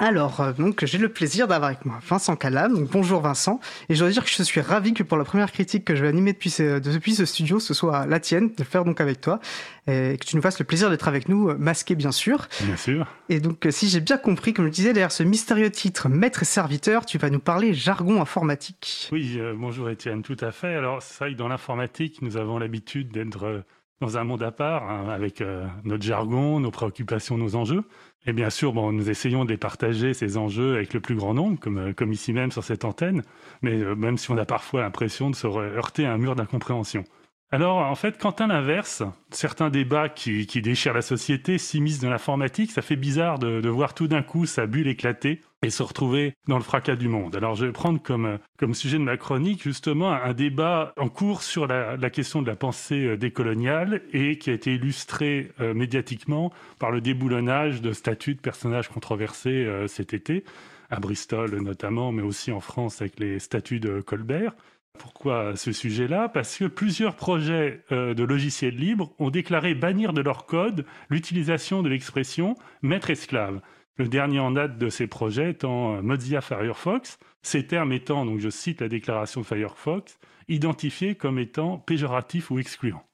Alors, euh, donc, j'ai le plaisir d'avoir avec moi Vincent Calam. Donc, bonjour Vincent. Et je dois dire que je suis ravi que pour la première critique que je vais animer depuis ce, depuis ce studio, ce soit la tienne, de le faire donc avec toi. Et que tu nous fasses le plaisir d'être avec nous, euh, masqué bien sûr. Bien sûr. Et donc, euh, si j'ai bien compris, comme je disais, derrière ce mystérieux titre Maître et serviteur, tu vas nous parler jargon informatique. Oui, bonjour Étienne, tout à fait. Alors, c'est vrai que dans l'informatique, nous avons l'habitude d'être dans un monde à part, hein, avec notre jargon, nos préoccupations, nos enjeux. Et bien sûr, bon, nous essayons de les partager, ces enjeux, avec le plus grand nombre, comme, euh, ici même sur cette antenne, mais euh, même si on a parfois l'impression de se heurter à un mur d'incompréhension. Alors, en fait, quand à l'inverse, certains débats qui, déchirent la société s'immiscent dans l'informatique, ça fait bizarre de, voir tout d'un coup sa bulle éclater et se retrouver dans le fracas du monde. Alors, je vais prendre comme, sujet de ma chronique justement un débat en cours sur la, la question de la pensée euh, décoloniale et qui a été illustré euh, médiatiquement par le déboulonnage de statuts de personnages controversés euh, cet été, à Bristol notamment, mais aussi en France avec les statuts de Colbert. Pourquoi ce sujet-là? Parce que plusieurs projets euh, de logiciels libres ont déclaré bannir de leur code l'utilisation de l'expression maître-esclave. Le dernier en date de ces projets étant euh, Mozilla Firefox, ces termes étant, donc je cite la déclaration de Firefox, identifiés comme étant péjoratifs ou excluants.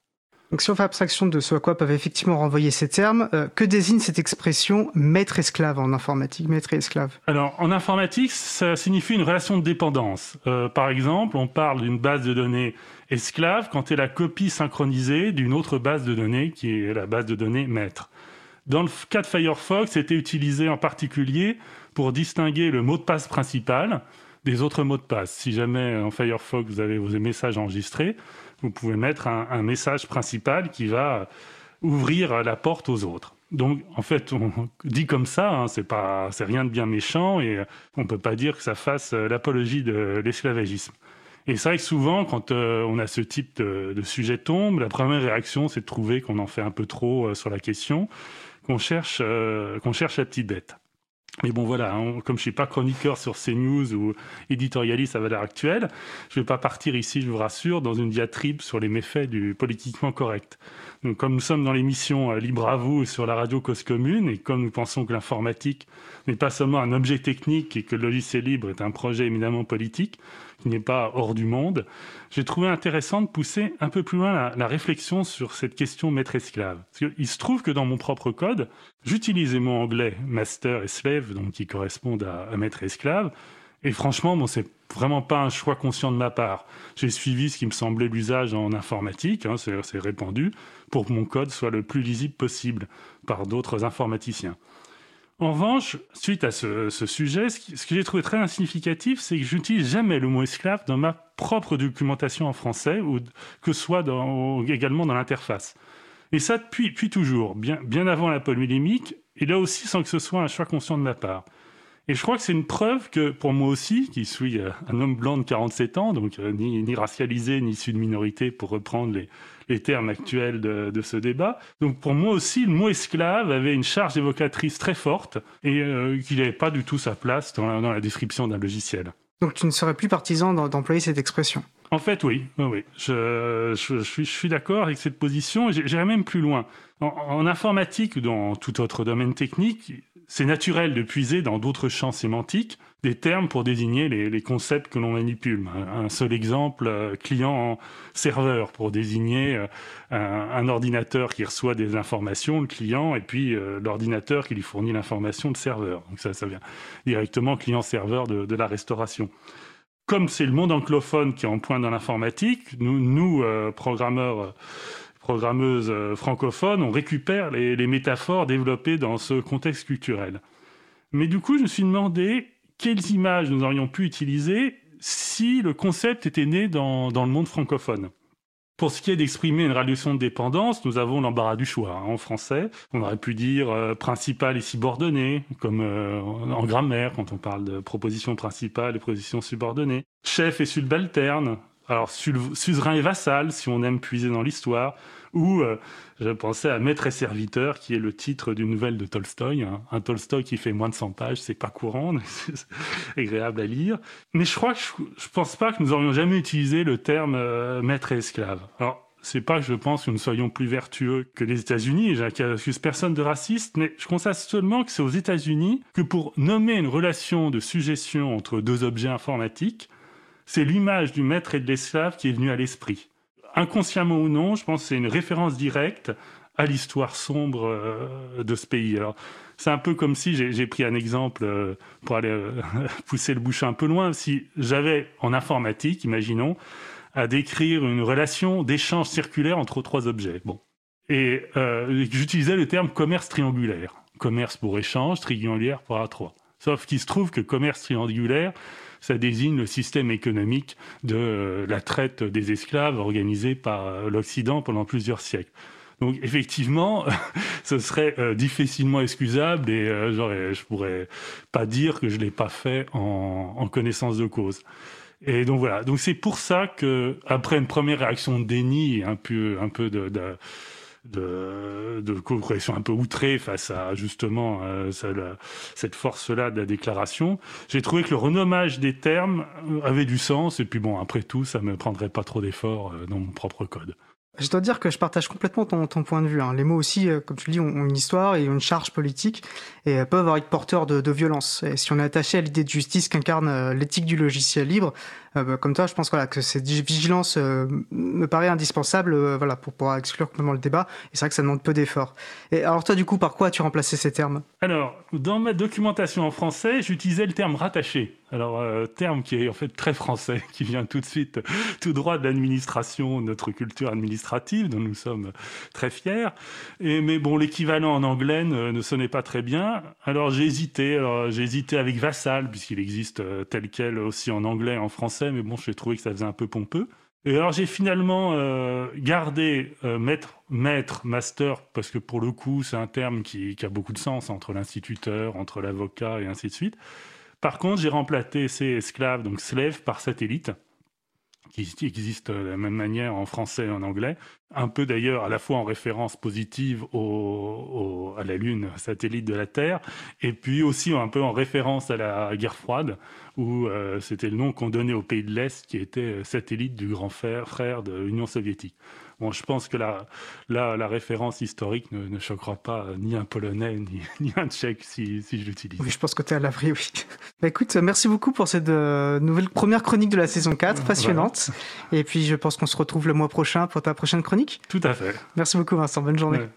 Donc si on fait abstraction de ce à quoi peuvent effectivement renvoyer ces termes, euh, que désigne cette expression maître-esclave en informatique, maître et esclave? Alors en informatique, ça signifie une relation de dépendance. Euh, par exemple, on parle d'une base de données esclave quand elle est la copie synchronisée d'une autre base de données qui est la base de données maître. Dans le cas de Firefox, c'était utilisé en particulier pour distinguer le mot de passe principal des autres mots de passe. Si jamais en Firefox vous avez vos messages enregistrés, vous pouvez mettre un, message principal qui va ouvrir la porte aux autres. Donc, en fait, on dit comme ça, hein, c'est pas, c'est rien de bien méchant et on peut pas dire que ça fasse l'apologie de l'esclavagisme. Et c'est vrai que souvent, quand euh, on a ce type de, sujet tombe, la première réaction, c'est de trouver qu'on en fait un peu trop euh, sur la question, qu'on cherche, euh, qu'on cherche la petite bête. Mais bon, voilà, hein, comme je suis pas chroniqueur sur CNews ou éditorialiste à valeur actuelle, je vais pas partir ici, je vous rassure, dans une diatribe sur les méfaits du politiquement correct. Donc, comme nous sommes dans l'émission euh, Libre à vous sur la radio Cause Commune, et comme nous pensons que l'informatique n'est pas seulement un objet technique et que le logiciel libre est un projet éminemment politique, n'est pas hors du monde, j'ai trouvé intéressant de pousser un peu plus loin la, réflexion sur cette question maître-esclave. Il se trouve que dans mon propre code, j'utilise les mots anglais master et slave, donc qui correspondent à, à maître-esclave, et franchement, bon, c'est vraiment pas un choix conscient de ma part. J'ai suivi ce qui me semblait l'usage en informatique, hein, c'est répandu, pour que mon code soit le plus lisible possible par d'autres informaticiens. En revanche, suite à ce, sujet, ce, que j'ai trouvé très insignificatif, c'est que j'utilise jamais le mot esclave dans ma propre documentation en français, ou que ce soit également dans l'interface. Et ça depuis, toujours, bien, bien avant la polémique, et là aussi sans que ce soit un choix conscient de ma part. Et je crois que c'est une preuve que, pour moi aussi, qui suis euh, un homme blanc de 47 ans, donc euh, ni, ni racialisé, ni issu de minorité, pour reprendre les, les termes actuels de, de, ce débat. Donc pour moi aussi, le mot esclave avait une charge évocatrice très forte et euh, qu'il n'avait pas du tout sa place dans la, dans la description d'un logiciel. Donc tu ne serais plus partisan d'employer cette expression? En fait, oui. oui, Je, je, je suis, je suis d'accord avec cette position. J'irais même plus loin. En, en informatique ou dans tout autre domaine technique, c'est naturel de puiser dans d'autres champs sémantiques des termes pour désigner les, concepts que l'on manipule. Un seul exemple, euh, client-serveur, pour désigner euh, un, ordinateur qui reçoit des informations, le client, et puis euh, l'ordinateur qui lui fournit l'information, le serveur. Donc ça, ça vient directement client-serveur de, la restauration. Comme c'est le monde anglophone qui est en point dans l'informatique, nous, nous programmeurs programmeuse euh, francophone, on récupère les, métaphores développées dans ce contexte culturel. Mais du coup, je me suis demandé quelles images nous aurions pu utiliser si le concept était né dans, dans le monde francophone. Pour ce qui est d'exprimer une radiation de dépendance, nous avons l'embarras du choix. Hein, en français, on aurait pu dire euh, principal et subordonné, comme euh, en grammaire, quand on parle de proposition principale et proposition subordonnée. Chef et subalterne, alors suzerain et vassal, si on aime puiser dans l'histoire, ou euh, je pensais à Maître et serviteur, qui est le titre d'une nouvelle de Tolstoï. Hein. Un Tolstoï qui fait moins de 100 pages, c'est pas courant, c'est agréable à lire. Mais je crois que je, pense pas que nous aurions jamais utilisé le terme euh, maître et esclave. Alors C'est pas que je pense que nous soyons plus vertueux que les États-Unis, j'accuse personne de raciste, mais je constate seulement que c'est aux États-Unis que pour nommer une relation de suggestion entre deux objets informatiques, c'est l'image du maître et de l'esclave qui est venue à l'esprit. Inconsciemment ou non, je pense que c'est une référence directe à l'histoire sombre euh, de ce pays. Alors, c'est un peu comme si j'ai pris un exemple euh, pour aller euh, pousser le bouchon un peu loin. Si j'avais en informatique, imaginons, à décrire une relation d'échange circulaire entre trois objets. Bon. Et j'utilisais le terme commerce triangulaire. Commerce pour échange, triangulaire pour A3. Sauf qu'il se trouve que commerce triangulaire, ça désigne le système économique de la traite des esclaves organisé par l'Occident pendant plusieurs siècles. Donc effectivement, ce serait euh, difficilement excusable et euh, je pourrais pas dire que je l'ai pas fait en, connaissance de cause. Et donc voilà. Donc c'est pour ça que après une première réaction de déni, un peu, un peu de, de de, de un peu outrée face à justement euh, cette force-là de la déclaration. J'ai trouvé que le renommage des termes avait du sens, et puis bon, après tout, ça me prendrait pas trop d'efforts dans mon propre code. Je dois dire que je partage complètement ton, ton point de vue. Hein. Les mots aussi, euh, comme tu le dis, ont, une histoire et une charge politique et peuvent être porteurs de, de violence. Et si on est attaché à l'idée de justice qu'incarne euh, l'éthique du logiciel libre, euh, comme toi, je pense voilà, que cette vigilance me paraît indispensable voilà, pour pouvoir exclure complètement le débat. Et c'est vrai que ça demande peu d'efforts. Et alors toi, du coup, par quoi as-tu remplacé ces termes? Alors, dans ma documentation en français, j'utilisais le terme rattaché. Alors, euh, terme qui est en fait très français, qui vient tout de suite, tout droit de l'administration, notre culture administrative, dont nous sommes très fiers. Et, mais bon, l'équivalent en anglais ne, sonnait pas très bien. Alors, j'ai hésité. j'ai hésité avec vassal, puisqu'il existe euh, tel quel aussi en anglais en français, mais bon, j'ai trouvé que ça faisait un peu pompeux. Et alors j'ai finalement euh, gardé maître, maître, master, parce que pour le coup c'est un terme qui, a beaucoup de sens entre l'instituteur, entre l'avocat et ainsi de suite. Par contre, j'ai remplacé ces esclaves, donc slave, par satellite, qui existe de la même manière en français et en anglais. Un peu d'ailleurs à la fois en référence positive à la Lune, satellite de la Terre, et puis aussi un peu en référence à la guerre froide, où euh, c'était le nom qu'on donnait aux pays de l'Est, qui était satellite du grand frère de l'Union soviétique. Bon, je pense que la, la, la référence historique ne, ne, choquera pas ni un Polonais ni, ni un Tchèque si, si je l'utilise. Oui, je pense que tu es à l'abri, oui. Bah, écoute, merci beaucoup pour cette euh, nouvelle première chronique de la saison 4, passionnante. Et puis, je pense qu'on se retrouve le mois prochain pour ta prochaine chronique. Tout à fait. Merci beaucoup, Vincent. Bonne journée.